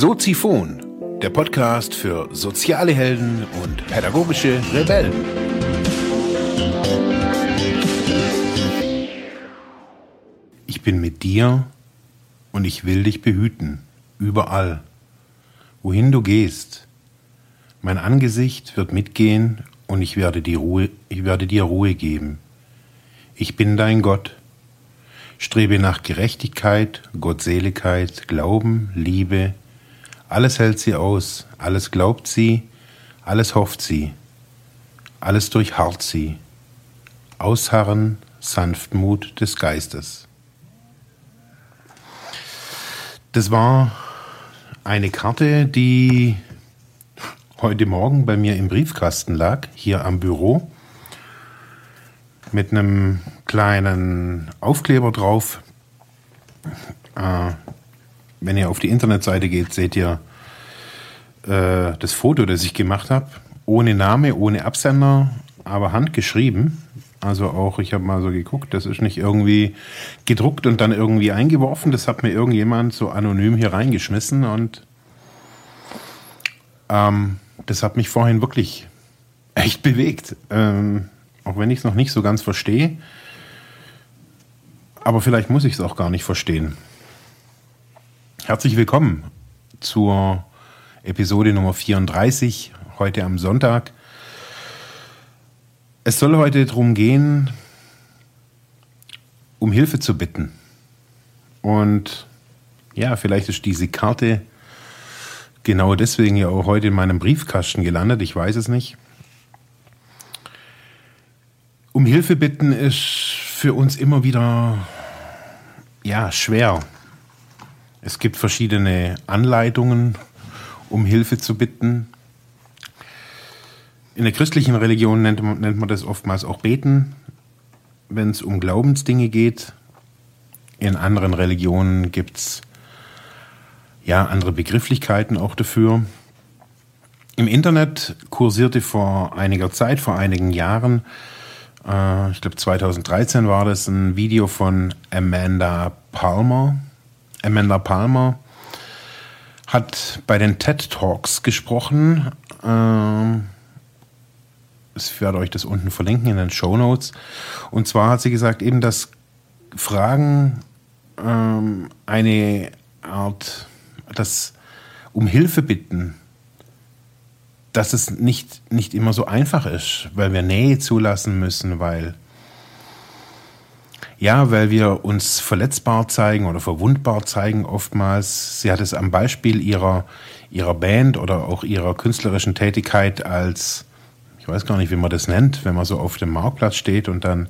Soziphon, der Podcast für soziale Helden und pädagogische Rebellen. Ich bin mit dir und ich will dich behüten, überall, wohin du gehst. Mein Angesicht wird mitgehen und ich werde, die Ruhe, ich werde dir Ruhe geben. Ich bin dein Gott. Strebe nach Gerechtigkeit, Gottseligkeit, Glauben, Liebe. Alles hält sie aus, alles glaubt sie, alles hofft sie, alles durchharrt sie. Ausharren, Sanftmut des Geistes. Das war eine Karte, die heute Morgen bei mir im Briefkasten lag, hier am Büro mit einem kleinen Aufkleber drauf. Äh, wenn ihr auf die Internetseite geht, seht ihr äh, das Foto, das ich gemacht habe. Ohne Name, ohne Absender, aber handgeschrieben. Also auch, ich habe mal so geguckt, das ist nicht irgendwie gedruckt und dann irgendwie eingeworfen. Das hat mir irgendjemand so anonym hier reingeschmissen und ähm, das hat mich vorhin wirklich echt bewegt. Ähm, auch wenn ich es noch nicht so ganz verstehe. Aber vielleicht muss ich es auch gar nicht verstehen. Herzlich willkommen zur Episode Nummer 34, heute am Sonntag. Es soll heute darum gehen, um Hilfe zu bitten. Und ja, vielleicht ist diese Karte genau deswegen ja auch heute in meinem Briefkasten gelandet, ich weiß es nicht. Um Hilfe bitten ist für uns immer wieder ja, schwer. Es gibt verschiedene Anleitungen, um Hilfe zu bitten. In der christlichen Religion nennt man, nennt man das oftmals auch Beten, wenn es um Glaubensdinge geht. In anderen Religionen gibt es ja andere Begrifflichkeiten auch dafür. Im Internet kursierte vor einiger Zeit, vor einigen Jahren, äh, ich glaube 2013 war das, ein Video von Amanda Palmer. Amanda Palmer hat bei den TED Talks gesprochen. Äh, ich werde euch das unten verlinken in den Show Notes. Und zwar hat sie gesagt, eben, dass Fragen ähm, eine Art, das um Hilfe bitten dass es nicht, nicht immer so einfach ist, weil wir Nähe zulassen müssen, weil ja, weil wir uns verletzbar zeigen oder verwundbar zeigen oftmals. Sie hat es am Beispiel ihrer, ihrer Band oder auch ihrer künstlerischen Tätigkeit als, ich weiß gar nicht, wie man das nennt, wenn man so auf dem Marktplatz steht und dann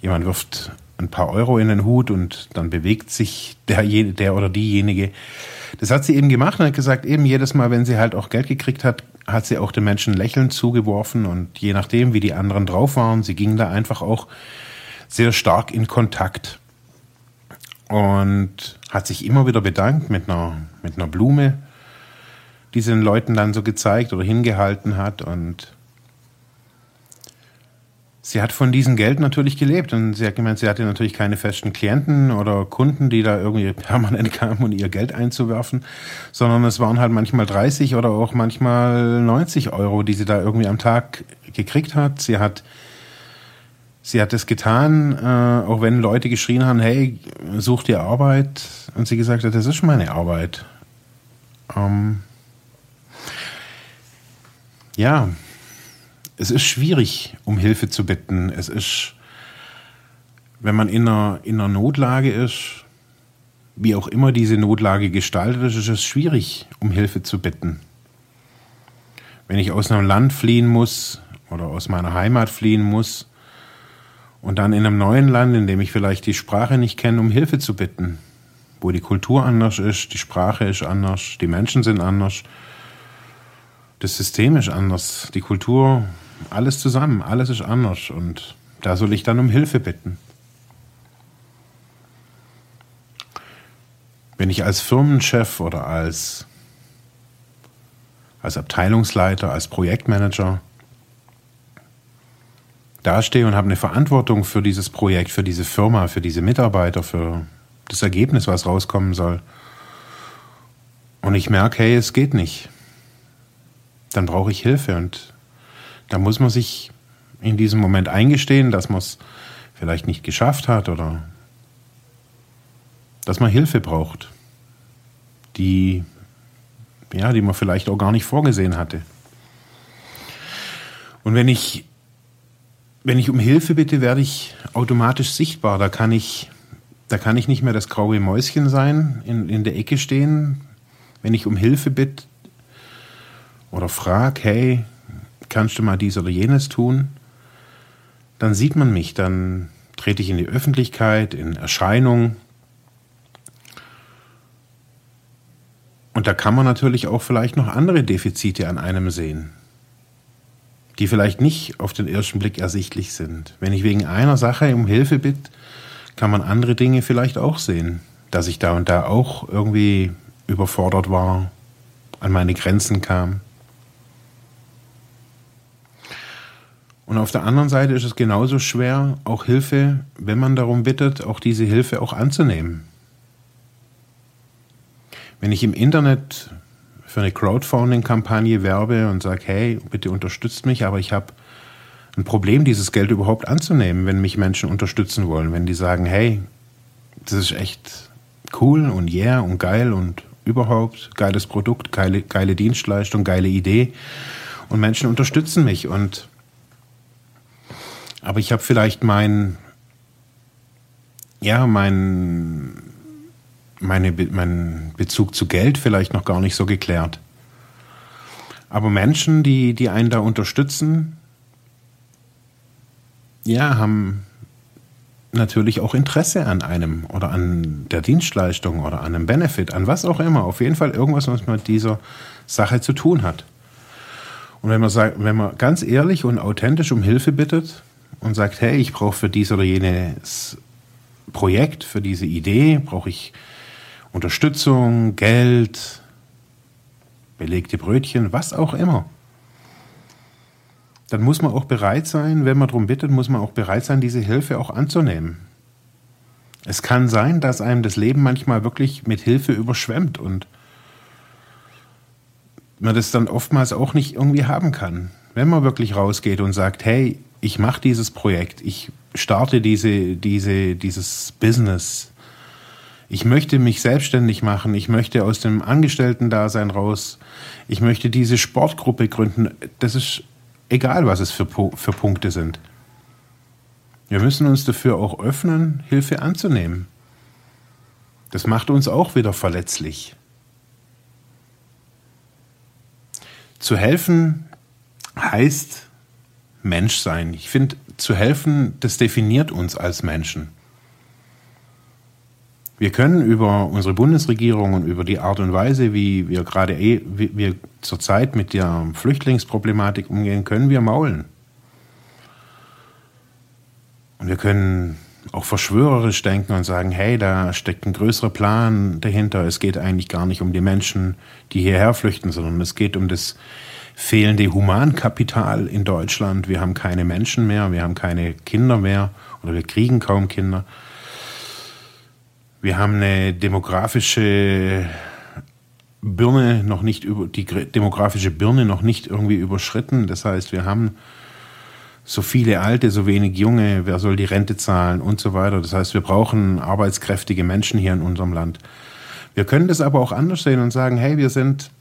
jemand wirft ein paar Euro in den Hut und dann bewegt sich der, der oder diejenige. Das hat sie eben gemacht und hat gesagt, eben jedes Mal, wenn sie halt auch Geld gekriegt hat, hat sie auch den Menschen lächelnd zugeworfen und je nachdem, wie die anderen drauf waren, sie ging da einfach auch sehr stark in Kontakt und hat sich immer wieder bedankt mit einer, mit einer Blume, die sie den Leuten dann so gezeigt oder hingehalten hat und Sie hat von diesem Geld natürlich gelebt und sie hat gemeint, sie hatte natürlich keine festen Klienten oder Kunden, die da irgendwie permanent kamen, um ihr Geld einzuwerfen, sondern es waren halt manchmal 30 oder auch manchmal 90 Euro, die sie da irgendwie am Tag gekriegt hat. Sie hat Sie hat es getan, äh, auch wenn Leute geschrien haben, hey, such dir Arbeit. Und sie gesagt hat, das ist meine Arbeit. Ähm ja, es ist schwierig, um Hilfe zu bitten. Es ist, wenn man in einer, in einer Notlage ist, wie auch immer diese Notlage gestaltet ist, ist es schwierig, um Hilfe zu bitten. Wenn ich aus einem Land fliehen muss oder aus meiner Heimat fliehen muss und dann in einem neuen Land, in dem ich vielleicht die Sprache nicht kenne, um Hilfe zu bitten, wo die Kultur anders ist, die Sprache ist anders, die Menschen sind anders, das System ist anders, die Kultur alles zusammen, alles ist anders und da soll ich dann um Hilfe bitten. Wenn ich als Firmenchef oder als, als Abteilungsleiter, als Projektmanager dastehe und habe eine Verantwortung für dieses Projekt, für diese Firma, für diese Mitarbeiter, für das Ergebnis, was rauskommen soll. und ich merke, hey, es geht nicht, dann brauche ich Hilfe und da muss man sich in diesem Moment eingestehen, dass man es vielleicht nicht geschafft hat oder dass man Hilfe braucht, die, ja, die man vielleicht auch gar nicht vorgesehen hatte. Und wenn ich, wenn ich um Hilfe bitte, werde ich automatisch sichtbar. Da kann ich, da kann ich nicht mehr das graue Mäuschen sein, in, in der Ecke stehen. Wenn ich um Hilfe bitte oder frage, hey, kannst du mal dies oder jenes tun? Dann sieht man mich, dann trete ich in die Öffentlichkeit, in Erscheinung. Und da kann man natürlich auch vielleicht noch andere Defizite an einem sehen die vielleicht nicht auf den ersten Blick ersichtlich sind. Wenn ich wegen einer Sache um Hilfe bitte, kann man andere Dinge vielleicht auch sehen, dass ich da und da auch irgendwie überfordert war, an meine Grenzen kam. Und auf der anderen Seite ist es genauso schwer, auch Hilfe, wenn man darum bittet, auch diese Hilfe auch anzunehmen. Wenn ich im Internet für eine Crowdfunding-Kampagne werbe und sage, hey, bitte unterstützt mich, aber ich habe ein Problem, dieses Geld überhaupt anzunehmen, wenn mich Menschen unterstützen wollen. Wenn die sagen, hey, das ist echt cool und yeah und geil und überhaupt geiles Produkt, geile, geile Dienstleistung, geile Idee und Menschen unterstützen mich und aber ich habe vielleicht mein ja mein meine, mein Bezug zu Geld vielleicht noch gar nicht so geklärt. Aber Menschen, die, die einen da unterstützen, ja, haben natürlich auch Interesse an einem oder an der Dienstleistung oder an einem Benefit, an was auch immer. Auf jeden Fall irgendwas, was mit dieser Sache zu tun hat. Und wenn man, sagt, wenn man ganz ehrlich und authentisch um Hilfe bittet und sagt, hey, ich brauche für dies oder jenes Projekt, für diese Idee, brauche ich Unterstützung, Geld, belegte Brötchen, was auch immer. Dann muss man auch bereit sein, wenn man darum bittet, muss man auch bereit sein, diese Hilfe auch anzunehmen. Es kann sein, dass einem das Leben manchmal wirklich mit Hilfe überschwemmt und man das dann oftmals auch nicht irgendwie haben kann. Wenn man wirklich rausgeht und sagt, hey, ich mache dieses Projekt, ich starte diese, diese, dieses Business, ich möchte mich selbstständig machen, ich möchte aus dem Angestellten-Dasein raus, ich möchte diese Sportgruppe gründen. Das ist egal, was es für, für Punkte sind. Wir müssen uns dafür auch öffnen, Hilfe anzunehmen. Das macht uns auch wieder verletzlich. Zu helfen heißt Mensch sein. Ich finde, zu helfen, das definiert uns als Menschen. Wir können über unsere Bundesregierung und über die Art und Weise, wie wir gerade eh, wie wir zurzeit mit der Flüchtlingsproblematik umgehen, können wir maulen. Und wir können auch verschwörerisch denken und sagen, hey, da steckt ein größerer Plan dahinter. Es geht eigentlich gar nicht um die Menschen, die hierher flüchten, sondern es geht um das fehlende Humankapital in Deutschland. Wir haben keine Menschen mehr, wir haben keine Kinder mehr oder wir kriegen kaum Kinder. Wir haben eine demografische Birne noch nicht über die demografische Birne noch nicht irgendwie überschritten. Das heißt, wir haben so viele Alte, so wenig Junge, wer soll die Rente zahlen und so weiter. Das heißt, wir brauchen arbeitskräftige Menschen hier in unserem Land. Wir können das aber auch anders sehen und sagen, hey, wir sind,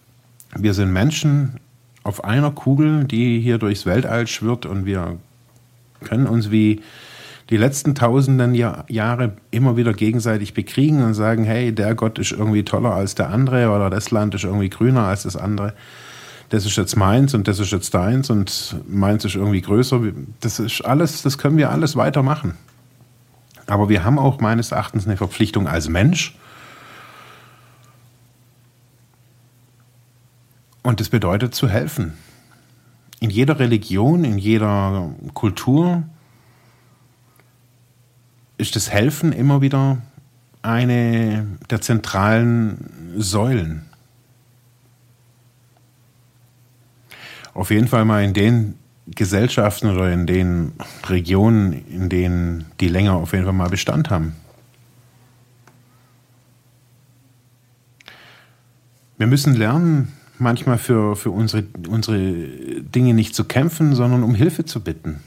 wir sind Menschen auf einer Kugel, die hier durchs Weltall schwirrt und wir können uns wie die letzten tausenden Jahr, Jahre immer wieder gegenseitig bekriegen und sagen, hey, der Gott ist irgendwie toller als der andere oder das Land ist irgendwie grüner als das andere. Das ist jetzt meins und das ist jetzt deins und meins ist irgendwie größer. Das ist alles, das können wir alles weitermachen. Aber wir haben auch meines Erachtens eine Verpflichtung als Mensch. Und das bedeutet zu helfen. In jeder Religion, in jeder Kultur ist das Helfen immer wieder eine der zentralen Säulen. Auf jeden Fall mal in den Gesellschaften oder in den Regionen, in denen die länger auf jeden Fall mal Bestand haben. Wir müssen lernen, manchmal für, für unsere, unsere Dinge nicht zu kämpfen, sondern um Hilfe zu bitten.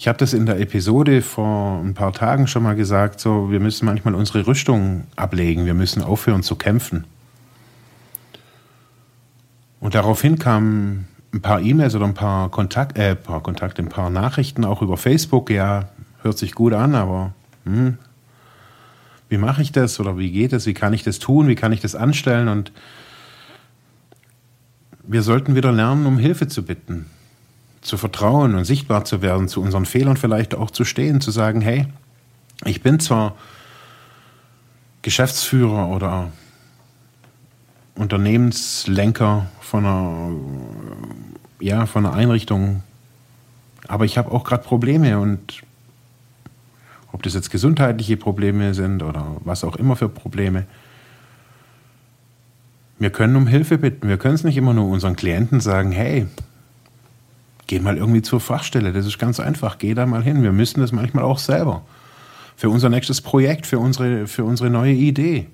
Ich habe das in der Episode vor ein paar Tagen schon mal gesagt, so wir müssen manchmal unsere Rüstung ablegen, wir müssen aufhören zu kämpfen. Und daraufhin kamen ein paar E-Mails oder ein paar Kontakt, äh, paar Kontakte, ein paar Nachrichten auch über Facebook. Ja, hört sich gut an, aber hm, wie mache ich das oder wie geht es? Wie kann ich das tun? Wie kann ich das anstellen? Und wir sollten wieder lernen, um Hilfe zu bitten zu vertrauen und sichtbar zu werden, zu unseren Fehlern vielleicht auch zu stehen, zu sagen, hey, ich bin zwar Geschäftsführer oder Unternehmenslenker von einer, ja, von einer Einrichtung, aber ich habe auch gerade Probleme und ob das jetzt gesundheitliche Probleme sind oder was auch immer für Probleme. Wir können um Hilfe bitten. Wir können es nicht immer nur unseren Klienten sagen, hey, geh mal irgendwie zur Fachstelle. Das ist ganz einfach. Geh da mal hin. Wir müssen das manchmal auch selber. Für unser nächstes Projekt, für unsere, für unsere neue Idee.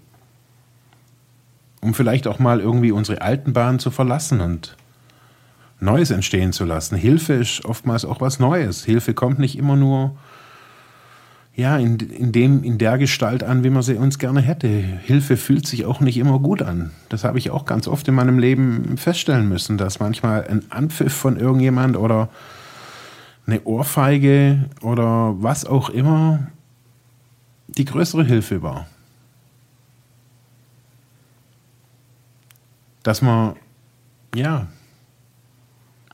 Um vielleicht auch mal irgendwie unsere alten Bahnen zu verlassen und Neues entstehen zu lassen. Hilfe ist oftmals auch was Neues. Hilfe kommt nicht immer nur ja, in, in, dem, in der Gestalt an, wie man sie uns gerne hätte. Hilfe fühlt sich auch nicht immer gut an. Das habe ich auch ganz oft in meinem Leben feststellen müssen, dass manchmal ein Anpfiff von irgendjemand oder eine Ohrfeige oder was auch immer die größere Hilfe war. Dass man, ja,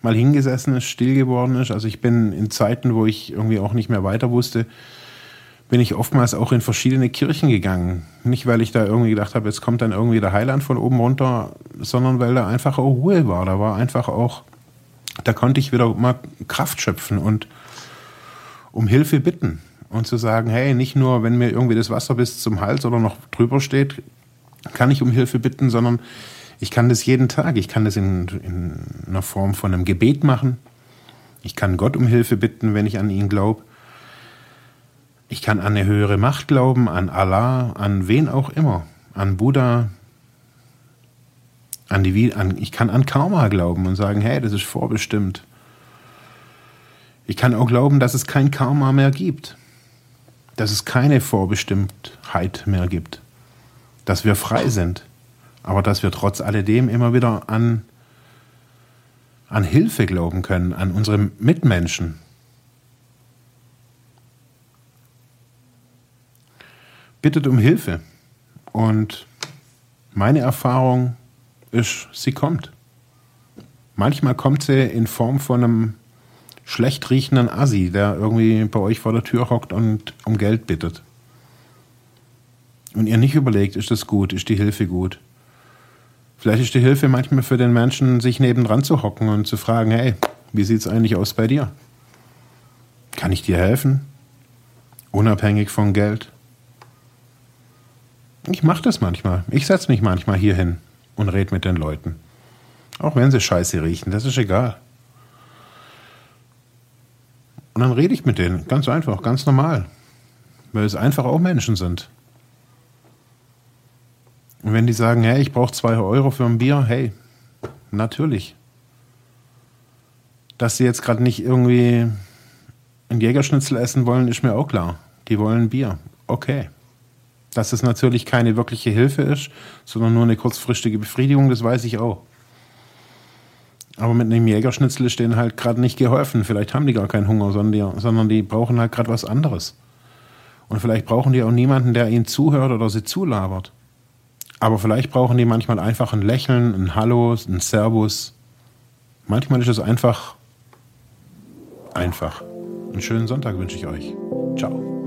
mal hingesessen ist, still geworden ist. Also ich bin in Zeiten, wo ich irgendwie auch nicht mehr weiter wusste, bin ich oftmals auch in verschiedene Kirchen gegangen. Nicht, weil ich da irgendwie gedacht habe, jetzt kommt dann irgendwie der Heiland von oben runter, sondern weil da einfach auch Ruhe war. Da war einfach auch, da konnte ich wieder mal Kraft schöpfen und um Hilfe bitten. Und zu sagen, hey, nicht nur, wenn mir irgendwie das Wasser bis zum Hals oder noch drüber steht, kann ich um Hilfe bitten, sondern ich kann das jeden Tag. Ich kann das in, in einer Form von einem Gebet machen. Ich kann Gott um Hilfe bitten, wenn ich an ihn glaube. Ich kann an eine höhere Macht glauben, an Allah, an wen auch immer, an Buddha, an die, an, ich kann an Karma glauben und sagen, hey, das ist vorbestimmt. Ich kann auch glauben, dass es kein Karma mehr gibt, dass es keine Vorbestimmtheit mehr gibt, dass wir frei sind, aber dass wir trotz alledem immer wieder an, an Hilfe glauben können, an unsere Mitmenschen, bittet um Hilfe. Und meine Erfahrung ist, sie kommt. Manchmal kommt sie in Form von einem schlecht riechenden Assi, der irgendwie bei euch vor der Tür hockt und um Geld bittet. Und ihr nicht überlegt, ist das gut, ist die Hilfe gut. Vielleicht ist die Hilfe manchmal für den Menschen, sich nebendran zu hocken und zu fragen, hey, wie sieht es eigentlich aus bei dir? Kann ich dir helfen? Unabhängig von Geld? Ich mache das manchmal. Ich setze mich manchmal hier hin und rede mit den Leuten. Auch wenn sie scheiße riechen, das ist egal. Und dann rede ich mit denen, ganz einfach, ganz normal. Weil es einfach auch Menschen sind. Und wenn die sagen, hey, ich brauche zwei Euro für ein Bier, hey, natürlich. Dass sie jetzt gerade nicht irgendwie ein Jägerschnitzel essen wollen, ist mir auch klar. Die wollen Bier. Okay. Dass es natürlich keine wirkliche Hilfe ist, sondern nur eine kurzfristige Befriedigung, das weiß ich auch. Aber mit einem Jägerschnitzel ist denen halt gerade nicht geholfen. Vielleicht haben die gar keinen Hunger, sondern die, sondern die brauchen halt gerade was anderes. Und vielleicht brauchen die auch niemanden, der ihnen zuhört oder sie zulabert. Aber vielleicht brauchen die manchmal einfach ein Lächeln, ein Hallo, ein Servus. Manchmal ist es einfach einfach. Einen schönen Sonntag wünsche ich euch. Ciao.